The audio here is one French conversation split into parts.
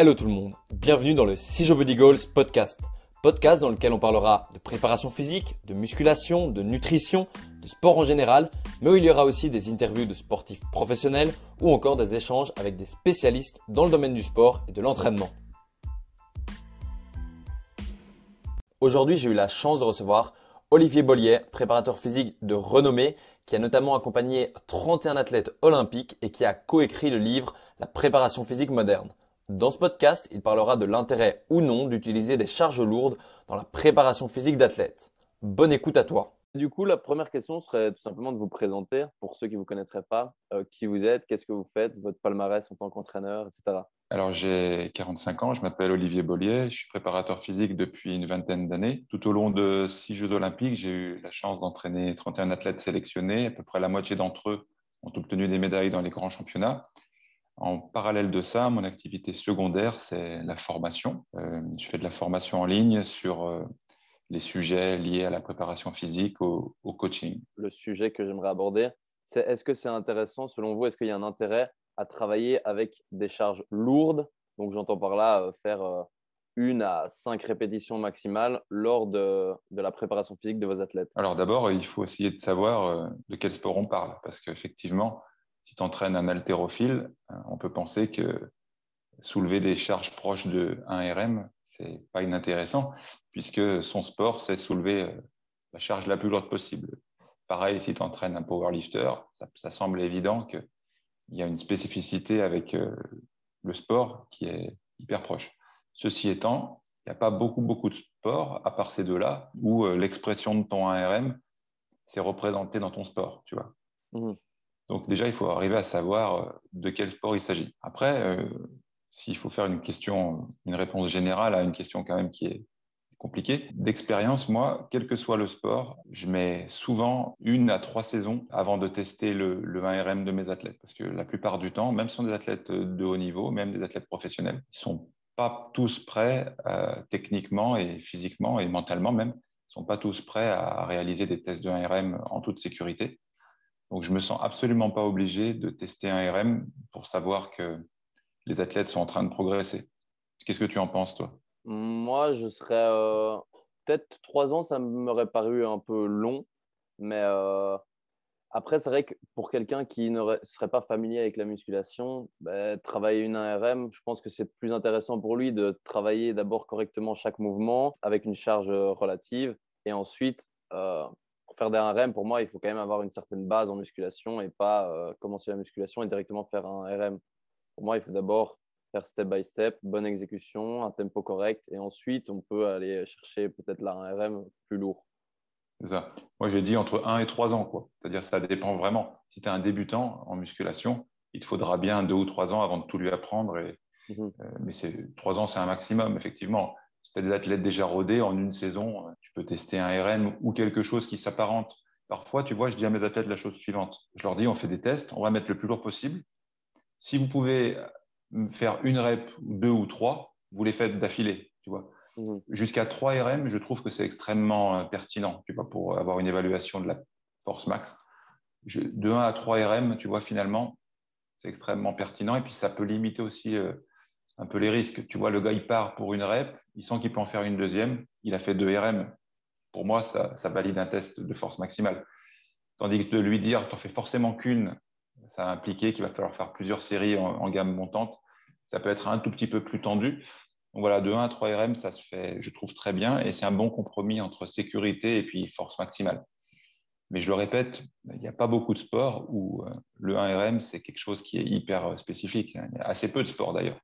Hello tout le monde, bienvenue dans le Sijo Body Goals podcast. Podcast dans lequel on parlera de préparation physique, de musculation, de nutrition, de sport en général, mais où il y aura aussi des interviews de sportifs professionnels ou encore des échanges avec des spécialistes dans le domaine du sport et de l'entraînement. Aujourd'hui, j'ai eu la chance de recevoir Olivier Bollier, préparateur physique de renommée, qui a notamment accompagné 31 athlètes olympiques et qui a coécrit le livre La préparation physique moderne. Dans ce podcast, il parlera de l'intérêt ou non d'utiliser des charges lourdes dans la préparation physique d'athlètes. Bonne écoute à toi. Du coup, la première question serait tout simplement de vous présenter, pour ceux qui ne vous connaîtraient pas, euh, qui vous êtes, qu'est-ce que vous faites, votre palmarès en tant qu'entraîneur, etc. Alors, j'ai 45 ans, je m'appelle Olivier Bollier, je suis préparateur physique depuis une vingtaine d'années. Tout au long de six Jeux olympiques, j'ai eu la chance d'entraîner 31 athlètes sélectionnés. À peu près la moitié d'entre eux ont obtenu des médailles dans les grands championnats. En parallèle de ça, mon activité secondaire, c'est la formation. Euh, je fais de la formation en ligne sur euh, les sujets liés à la préparation physique, au, coaching. Le sujet que j'aimerais aborder, c'est est-ce que c'est intéressant, selon vous, est-ce qu'il y a un intérêt à travailler avec des charges lourdes? Donc j'entends par là euh, faire une à cinq répétitions maximales lors de, de, la préparation physique de vos athlètes Alors d'abord, il faut essayer de savoir de quel sport on parle, parce qu'effectivement, si tu entraînes un haltérophile, euh, on peut penser que soulever des charges proches de 1 RM, c'est pas inintéressant, puisque son sport, c'est soulever euh, la charge la plus lourde possible. Pareil, si tu entraînes un powerlifter, ça, ça semble évident qu'il y a une spécificité avec euh, le sport qui est hyper proche. Ceci étant, il n'y a pas beaucoup, beaucoup de sports, à part ces deux-là, où l'expression de ton 1RM, c'est représenté dans ton sport, tu vois. Mmh. Donc déjà, il faut arriver à savoir euh, de quel sport il s'agit. Après, euh, s'il faut faire une réponse générale à une question quand même qui est compliquée, d'expérience, moi, quel que soit le sport, je mets souvent une à trois saisons avant de tester le, 1RM de mes athlètes. Parce que la plupart du temps, même si sont des athlètes de haut niveau, même des athlètes professionnels, ils sont pas tous prêts euh, techniquement et physiquement et mentalement même, ils sont pas tous prêts à réaliser des tests de 1RM en toute sécurité. Donc, je me sens absolument pas obligé de tester un RM pour savoir que les athlètes sont en train de progresser. Qu'est-ce que tu en penses, toi? Moi, je serais euh, peut-être trois ans, ça m'aurait paru un peu long, mais euh, après, c'est vrai que pour quelqu'un qui ne serait pas familier avec la musculation, ben, travailler une ARM, je pense que c'est plus intéressant pour lui de travailler d'abord correctement chaque mouvement avec une charge relative et ensuite euh, faire des RM, pour moi, il faut quand même avoir une certaine base en musculation et pas euh, commencer la musculation et directement faire un RM. Pour moi, il faut d'abord faire step by step, bonne exécution, un tempo correct, et ensuite, on peut aller chercher peut-être là un RM plus lourd. C'est ça. Moi, j'ai dit entre 1 et 3 ans. quoi. C'est-à-dire ça dépend vraiment. Si tu es un débutant en musculation, il te faudra bien 2 ou 3 ans avant de tout lui apprendre. Et, mhm. euh, mais 3 ans, c'est un maximum, effectivement. Si tu as des athlètes déjà rodés, en une saison, euh, tu peux tester un RM ou quelque chose qui s'apparente. Parfois, tu vois, je dis à mes athlètes la chose suivante. Je leur dis, on fait des tests, on va mettre le plus lourd possible. Si vous pouvez euh, faire une rep, deux ou trois, vous les faites d'affilée, tu vois. Mmh. Jusqu'à 3 RM, je trouve que c'est extrêmement euh, pertinent, tu vois, pour avoir une évaluation de la force max. de 1 à 3 RM, tu vois, finalement, c'est extrêmement pertinent. Et puis, ça peut limiter aussi un peu les risques. Tu vois, le gars, il part pour une rep, il sent qu'il peut en faire une deuxième, il a fait deux RM. Pour moi, ça, valide un test de force maximale. Tandis que de lui dire, tu n'en fais forcément qu'une, ça a impliqué qu'il va falloir faire plusieurs séries en, gamme montante. Ça peut être un tout petit peu plus tendu. Donc voilà, de 1 à 3 RM, ça se fait, je trouve, très bien. Et c'est un bon compromis entre sécurité et puis force maximale. Mais je le répète, il n'y a pas beaucoup de sports où euh, le 1 RM, c'est quelque chose qui est hyper euh, spécifique. Il y a assez peu de sports d'ailleurs.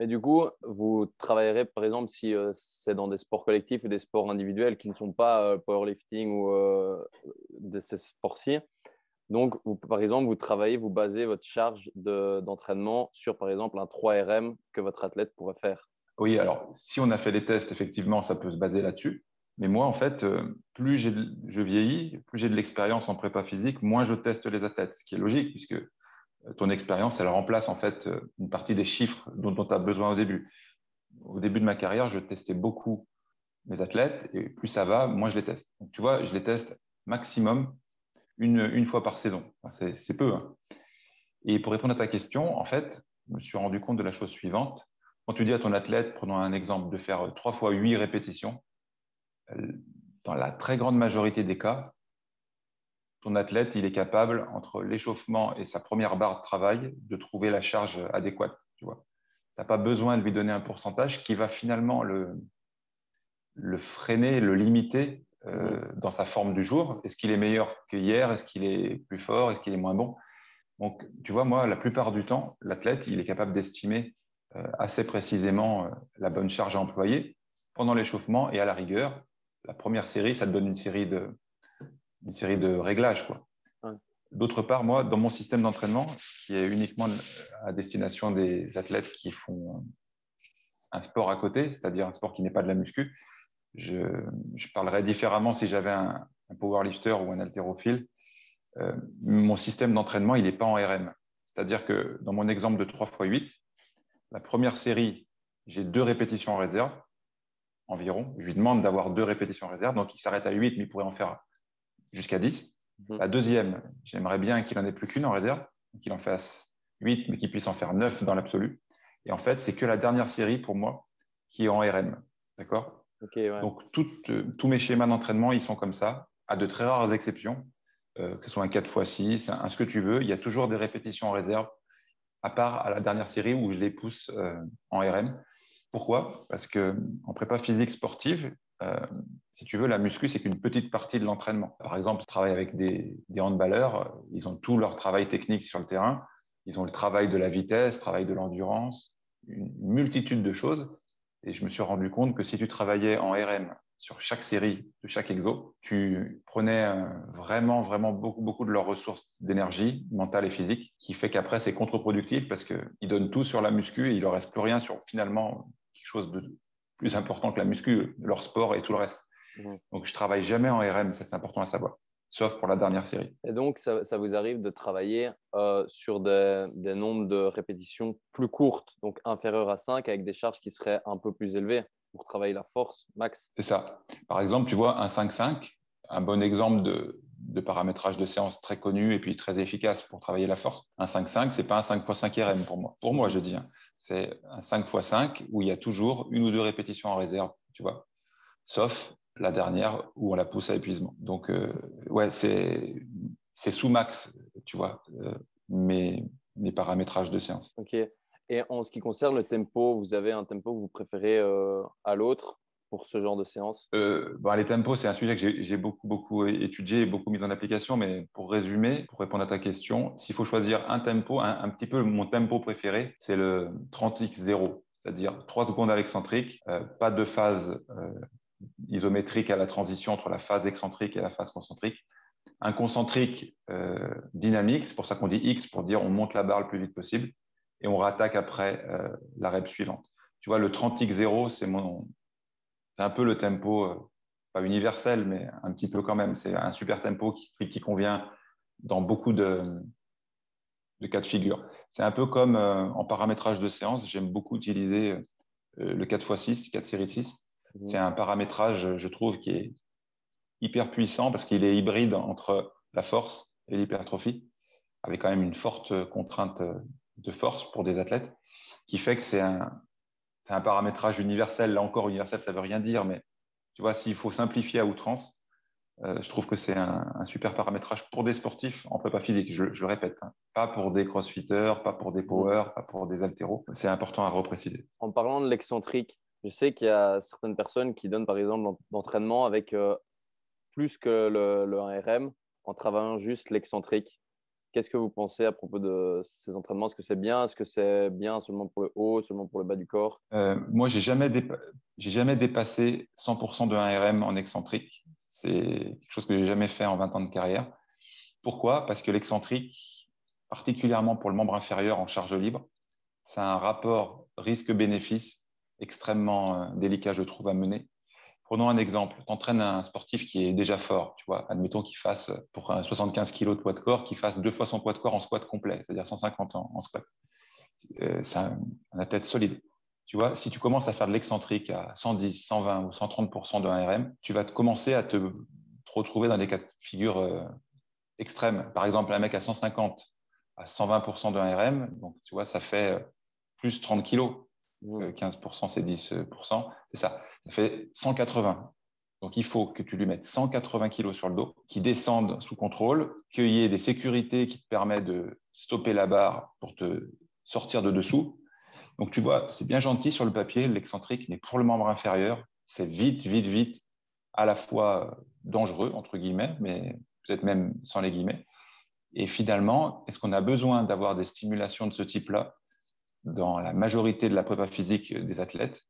Et du coup, vous travaillerez, par exemple, si euh, c'est dans des sports collectifs ou des sports individuels qui ne sont pas euh, powerlifting ou euh, ces sports-ci. Donc, par exemple, vous travaillez, vous basez votre charge d'entraînement sur, par exemple, un 3RM que votre athlète pourrait faire. Oui, alors, si on a fait des tests, effectivement, ça peut se baser là-dessus. Mais moi, en fait, plus je vieillis, plus j'ai de l'expérience en prépa physique, moins je teste les athlètes, ce qui est logique, puisque ton expérience, elle remplace en fait une partie des chiffres dont, tu as besoin au début. Au début de ma carrière, je testais beaucoup mes athlètes et plus ça va, moins je les teste. Tu vois, je les teste maximum une, fois par saison. c'est peu. Hein. Et pour répondre à ta question, en fait, je me suis rendu compte de la chose suivante quand tu dis à ton athlète, prenons un exemple, de faire 3 fois 8 répétitions, dans la très grande majorité des cas, ton athlète, il est capable, entre l'échauffement et sa première barre de travail, de trouver la charge adéquate. Tu n'as pas besoin de lui donner un pourcentage qui va finalement le, le freiner, le limiter euh, dans sa forme du jour. Est-ce qu'il est meilleur que hier? Est-ce qu'il est plus fort? Est-ce qu'il est moins bon? Donc, tu vois, moi, la plupart du temps, l'athlète, il est capable d'estimer euh, assez précisément euh, la bonne charge à employer pendant l'échauffement et à la rigueur. La première série, ça te donne une série de, une série de réglages. Quoi. D'autre part, moi, dans mon système d'entraînement, qui est uniquement à destination des athlètes qui font un sport à côté, c'est-à-dire un sport qui n'est pas de la muscu, je, parlerais différemment si j'avais un, powerlifter ou un haltérophile. Euh, mon système d'entraînement, il n'est pas en RM. C'est-à-dire que dans mon exemple de 3 x 8, la première série, j'ai deux répétitions en réserve environ. Je lui demande d'avoir deux répétitions en réserve. Donc, il s'arrête à 8, mais il pourrait en faire jusqu'à 10. Mhm. La deuxième, j'aimerais bien qu'il n'en ait plus qu'une en réserve, qu'il en fasse 8, mais qu'il puisse en faire 9 dans l'absolu. Et en fait, c'est que la dernière série pour moi qui est en RM. D'accord? Donc, euh, tous mes schémas d'entraînement, ils sont comme ça, à de très rares exceptions, euh, que ce soit un 4x6, un, ce que tu veux. Il y a toujours des répétitions en réserve, à part à la dernière série où je les pousse euh, en RM. Pourquoi? Parce qu'en prépa physique sportive, euh, si tu veux, la muscu, c'est qu'une petite partie de l'entraînement. Par exemple, je travaille avec des, handballeurs, ils ont tout leur travail technique sur le terrain, ils ont le travail de la vitesse, le travail de l'endurance, une multitude de choses. Et je me suis rendu compte que si tu travaillais en RM sur chaque série de chaque exo, tu prenais euh, vraiment, vraiment beaucoup, beaucoup de leurs ressources d'énergie mentale et physique, qui fait qu'après, c'est contre-productif parce qu'ils donnent tout sur la muscu et il ne leur reste plus rien sur finalement quelque chose de plus important que la muscu, leur sport et tout le reste. Mhm. Donc, je travaille jamais en RM, ça c'est important à savoir, sauf pour la dernière série. Et donc, ça, vous arrive de travailler euh, sur des, nombres de répétitions plus courtes, donc inférieures à 5, avec des charges qui seraient un peu plus élevées pour travailler la force, max? C'est ça. Par exemple, tu vois, un 5-5, un bon exemple de, de paramétrage de séance très connu et puis très efficace pour travailler la force. Un 5-5, c'est pas un 5 x 5 RM pour moi. Pour moi, je dis. Hein. C'est un 5 x 5 où il y a toujours une ou deux répétitions en réserve, tu vois. Sauf la dernière où on la pousse à épuisement. Donc, euh, ouais, c'est sous max, tu vois, euh, mes, paramétrages de séance. OK. Et en ce qui concerne le tempo, vous avez un tempo que vous préférez euh, à l'autre? Pour ce genre de séance? Euh, bah, Les tempos, c'est un sujet que j'ai beaucoup, beaucoup étudié et beaucoup mis en application. Mais pour résumer, pour répondre à ta question, s'il faut choisir un tempo, un, petit peu mon tempo préféré, c'est le 30x0, c'est-à-dire 3 secondes à l'excentrique, euh, pas de phase euh, isométrique à la transition entre la phase excentrique et la phase concentrique. Un concentrique euh, dynamique, c'est pour ça qu'on dit X, pour dire on monte la barre le plus vite possible et on rattaque après la rep suivante. Tu vois, le 30x0, c'est mon, c'est un peu le tempo, euh, pas universel, mais un petit peu quand même. C'est un super tempo qui, convient dans beaucoup de, cas de figure. C'est un peu comme euh, en paramétrage de séance, j'aime beaucoup utiliser euh, le 4x6, 4 séries de 6. Mmh. C'est un paramétrage, je trouve, qui est hyper puissant parce qu'il est hybride entre la force et l'hypertrophie, avec quand même une forte contrainte de force pour des athlètes, qui fait que c'est un, c'est un paramétrage universel. Là encore, universel, ça ne veut rien dire, mais tu vois, s'il faut simplifier à outrance, euh, je trouve que c'est un, super paramétrage pour des sportifs en prépa physique. Je, le répète, hein. pas pour des crossfitters, pas pour des power, pas pour des altéros. C'est important à repréciser. En parlant de l'excentrique, je sais qu'il y a certaines personnes qui donnent par exemple l'entraînement avec euh, plus que le, 1RM en travaillant juste l'excentrique. Qu'est-ce que vous pensez à propos de ces entraînements? Est-ce que c'est bien? Est-ce que c'est bien seulement pour le haut, seulement pour le bas du corps? Euh, Moi, j'ai jamais, jamais dépassé 100% de 1RM en excentrique. C'est quelque chose que j'ai jamais fait en 20 ans de carrière. Pourquoi? Parce que l'excentrique, particulièrement pour le membre inférieur en charge libre, c'est un rapport risque-bénéfice extrêmement euh, délicat, je trouve, à mener. Prenons un exemple. Tu entraînes un sportif qui est déjà fort. Tu vois, admettons qu'il fasse, pour 75 kg de poids de corps, qu'il fasse deux fois son poids de corps en squat complet, c'est-à-dire 150 ans en squat. Euh, c'est un, athlète solide. Tu vois, si tu commences à faire de l'excentrique à 110, 120 ou 130 de 1RM, tu vas te commencer à te, retrouver dans des cas de figure euh, extrêmes. Par exemple, un mec à 150 à 120 de 1RM, donc tu vois, ça fait euh, plus 30 kg. 15%, c'est 10%, c'est ça. Ça fait 180. Donc, il faut que tu lui mettes 180 kilos sur le dos, qui descendent sous contrôle, qu'il y ait des sécurités qui te permettent de stopper la barre pour te sortir de dessous. Donc, tu vois, c'est bien gentil sur le papier, l'excentrique, mais pour le membre inférieur, c'est vite, vite, vite, à la fois dangereux, entre guillemets, mais peut-être même sans les guillemets. Et finalement, est-ce qu'on a besoin d'avoir des stimulations de ce type-là dans la majorité de la prépa physique des athlètes?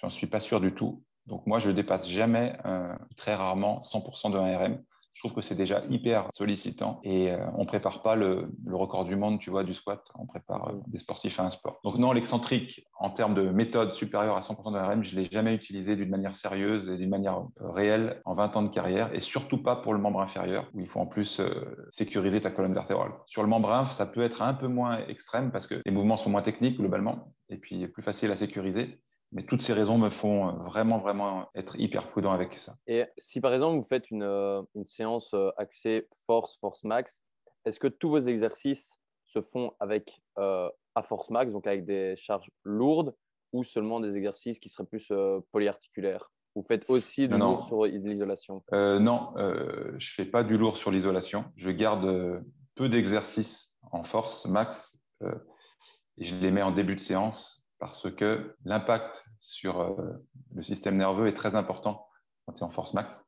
J'en suis pas sûr du tout. Donc moi, je dépasse jamais, euh, très rarement, 100% de 1RM je trouve que c'est déjà hyper sollicitant et euh, on prépare pas le, record du monde, tu vois, du squat. On prépare euh, des sportifs à un sport. Donc non, l'excentrique, en termes de méthode supérieure à 100% de RM, je l'ai jamais utilisé d'une manière sérieuse et d'une manière euh, réelle en 20 ans de carrière et surtout pas pour le membre inférieur où il faut en plus sécuriser ta colonne vertébrale. Sur le membre inférieur, ça peut être un peu moins extrême parce que les mouvements sont moins techniques globalement et puis plus facile à sécuriser. Mais toutes ces raisons me font euh, vraiment, vraiment être hyper prudent avec ça. Et si par exemple vous faites une, euh, une séance euh, axée force, force max, est-ce que tous vos exercices se font avec à force max, donc avec des charges lourdes, ou seulement des exercices qui seraient plus polyarticulaires? Vous faites aussi du lourd sur l'isolation? Non, je ne fais pas du lourd sur l'isolation. Je garde peu d'exercices en force max et je les mets en début de séance parce que l'impact sur euh, le système nerveux est très important quand tu es en force max,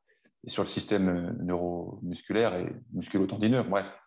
et sur le système euh, neuromusculaire et musculo-tendineux. Bref,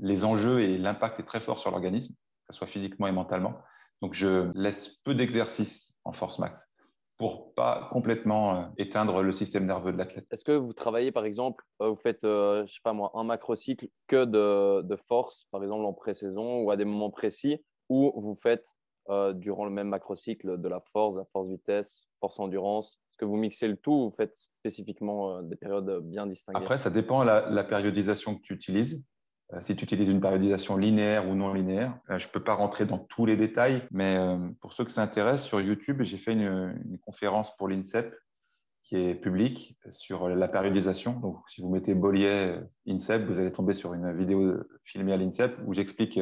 les enjeux et l'impact est très fort sur l'organisme, que ce soit physiquement et mentalement. Donc, je laisse peu d'exercices en force max pour pas complètement euh, éteindre le système nerveux de l'athlète. Est-ce que vous travaillez, par exemple, vous faites, je sais pas moi, un macrocycle que de, de force, par exemple en pré-saison ou à des moments précis, ou vous faites euh, durant le même macrocycle de la force, la force vitesse, force endurance Est-ce que vous mixez le tout ou vous faites spécifiquement euh, des périodes bien distinguées? Après, ça dépend la, la, périodisation que tu utilises. Euh, si tu utilises une périodisation linéaire ou non linéaire, je ne peux pas rentrer dans tous les détails, mais pour ceux que ça intéresse, sur YouTube, j'ai fait une, une conférence pour l'INSEP qui est publique sur la périodisation. Donc, si vous mettez Bollier INSEP, vous allez tomber sur une vidéo filmée à l'INSEP où j'explique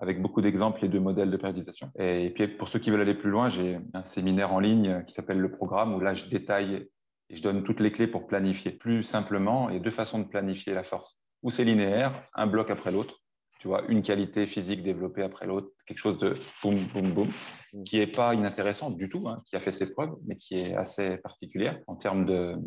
avec beaucoup d'exemples et de modèles de périodisation. Et puis, pour ceux qui veulent aller plus loin, j'ai un séminaire en ligne qui s'appelle le programme, où là, je détaille et je donne toutes les clés pour planifier. Plus simplement, il y a deux façons de planifier la force. Ou c'est linéaire, un bloc après l'autre, tu vois, une qualité physique développée après l'autre, quelque chose de boum, boum, boum, qui n'est pas inintéressant du tout, hein, qui a fait ses preuves, mais qui est assez particulière en termes de,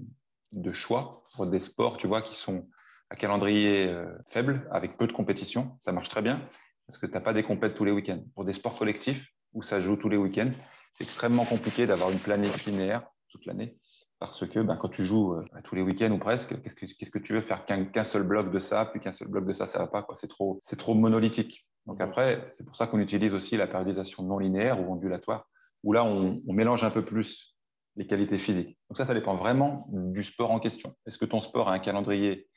choix pour des sports, tu vois, qui sont à calendrier euh, faible, avec peu de compétition. Ça marche très bien parce que tu n'as pas des compètes tous les week-ends. Pour des sports collectifs où ça joue tous les week-ends, c'est extrêmement compliqué d'avoir une planète linéaire toute l'année parce que ben, quand tu joues euh, tous les week-ends ou presque, qu'est-ce que, que tu veux faire qu'un, seul bloc de ça, puis qu'un seul bloc de ça, ça va pas. C'est, trop, trop monolithique. Donc après, c'est pour ça qu'on utilise aussi la périodisation non linéaire ou ondulatoire, où là, on, on mélange un peu plus les qualités physiques. Donc ça, ça dépend vraiment du sport en question. Est-ce que ton sport a un calendrier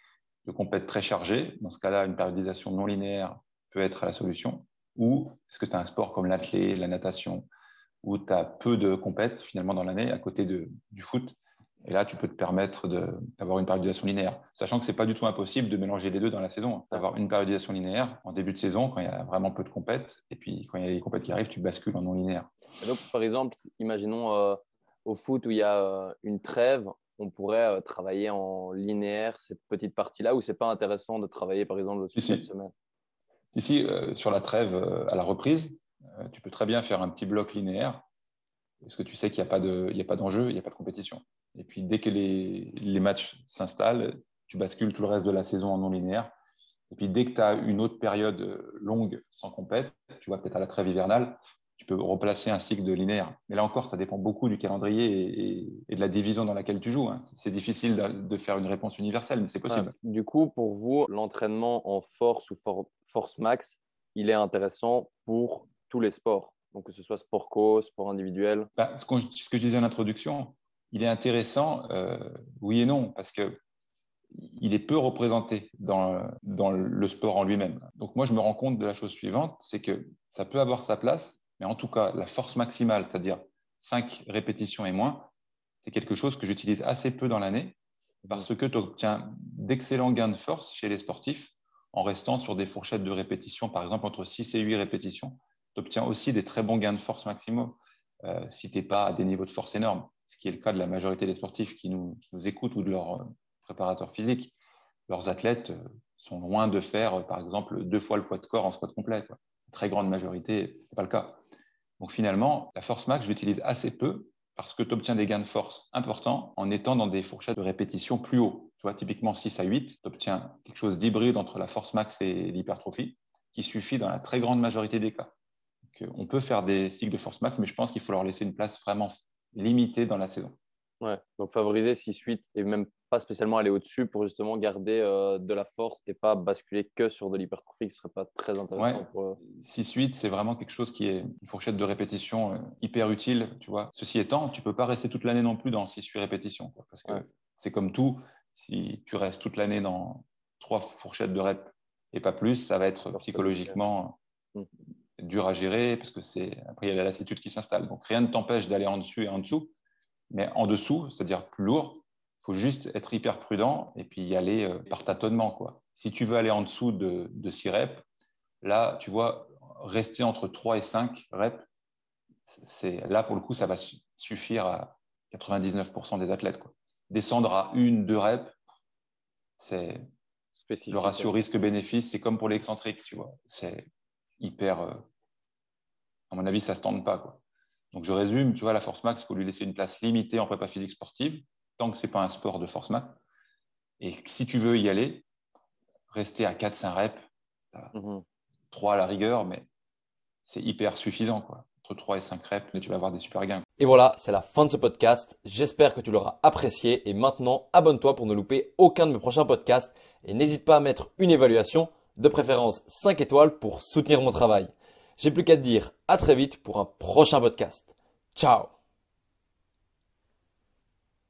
de compète très chargé? Dans ce cas-là, une périodisation non linéaire peut être la solution Ou est-ce que tu as un sport comme l'athlé, la natation, où tu as peu de compètes finalement dans l'année à côté de, du foot et là, tu peux te permettre d'avoir une périodisation linéaire, sachant que ce n'est pas du tout impossible de mélanger les deux dans la saison. Hein. D'avoir une périodisation linéaire en début de saison quand il y a vraiment peu de compètes, et puis quand il y a les compètes qui arrivent, tu bascules en non linéaire. donc, par exemple, imaginons euh, au foot où il y a euh, une trêve, on pourrait euh, travailler en linéaire cette petite partie-là, où c'est pas intéressant de travailler par exemple le si, si. semaine? Ici, euh, sur la trêve euh, à la reprise, euh, tu peux très bien faire un petit bloc linéaire, parce que tu sais qu'il n'y a pas d'enjeu, il n'y a pas de compétition. Et puis, dès que les, les matchs s'installent, tu bascules tout le reste de la saison en non linéaire. Et puis, dès que tu as une autre période longue sans compète, tu vois, peut-être à la trêve hivernale, tu peux replacer un cycle de linéaire. Mais là encore, ça dépend beaucoup du calendrier et, de la division dans laquelle tu joues. Hein. C'est difficile de, faire une réponse universelle, mais c'est possible. du coup, pour vous, l'entraînement en force ou force max, il est intéressant pour tous les sports, donc que ce soit sport co, sport individuel. Bah, ce, que je disais en introduction, il est intéressant, euh, oui et non, parce que il est peu représenté dans, dans le sport en lui-même. Donc moi, je me rends compte de la chose suivante, c'est que ça peut avoir sa place, mais en tout cas, la force maximale, c'est-à-dire 5 répétitions et moins, c'est quelque chose que j'utilise assez peu dans l'année parce que tu obtiens d'excellents gains de force chez les sportifs en restant sur des fourchettes de répétitions, par exemple entre 6 et 8 répétitions. tu obtiens aussi des très bons gains de force maximum euh, si tu n'es pas à des niveaux de force énormes, ce qui est le cas de la majorité des sportifs qui nous, nous écoutent ou de leurs euh, préparateurs physiques. Leurs athlètes euh, sont loin de faire, par exemple, deux fois le poids de corps en squat complet. Très grande majorité, ce n'est pas le cas. Donc finalement, la force max, je l'utilise assez peu parce que tu obtiens des gains de force importants en étant dans des fourchettes de répétition plus haut. Tu vois, typiquement 6 à 8, tu obtiens quelque chose d'hybride entre la force max et l'hypertrophie qui suffit dans la très grande majorité des cas. on peut faire des cycles de force max, mais je pense qu'il faut leur laisser une place vraiment limitée dans la saison. Ouais, donc favoriser 6-8 et même pas spécialement aller au-dessus pour justement garder euh, de la force et pas basculer que sur de l'hypertrophie qui serait pas très intéressant. Ouais. 6-8, c'est vraiment quelque chose qui est une fourchette de répétition euh, hyper utile, tu vois. Ceci étant, tu peux pas rester toute l'année non plus dans 6-8 répétitions, parce que c'est comme tout, si tu restes toute l'année dans trois fourchettes de rep et pas plus, ça va être psychologiquement dur à gérer parce que c'est après il y a la lassitude qui s'installe. Donc rien ne t'empêche d'aller en dessus et en dessous, mais en dessous, c'est-à-dire plus lourd, il faut juste être hyper prudent et puis y aller euh, par tâtonnement. Quoi. Si tu veux aller en dessous de, de 6 reps, là, tu vois, rester entre 3 et 5 reps, c'est, là, pour le coup, ça va suffire à 99% des athlètes. Quoi. Descendre à une, deux reps, c'est le ratio risque-bénéfice, c'est comme pour l'excentrique, tu vois. C'est hyper. Euh, à mon avis, ça ne se tente pas. Quoi. Donc, je résume, tu vois, la force max, il faut lui laisser une place limitée en prépa physique sportive, tant que ce n'est pas un sport de force max. Et si tu veux y aller, rester à 4-5 reps, 3 mhm. à la rigueur, mais c'est hyper suffisant. Quoi. Entre 3 et 5 reps, mais tu vas avoir des super gains. Et voilà, c'est la fin de ce podcast. J'espère que tu l'auras apprécié. Et maintenant, abonne-toi pour ne louper aucun de mes prochains podcasts. Et n'hésite pas à mettre une évaluation, de préférence 5 étoiles, pour soutenir mon travail. J'ai plus qu'à te dire à très vite pour un prochain podcast. Ciao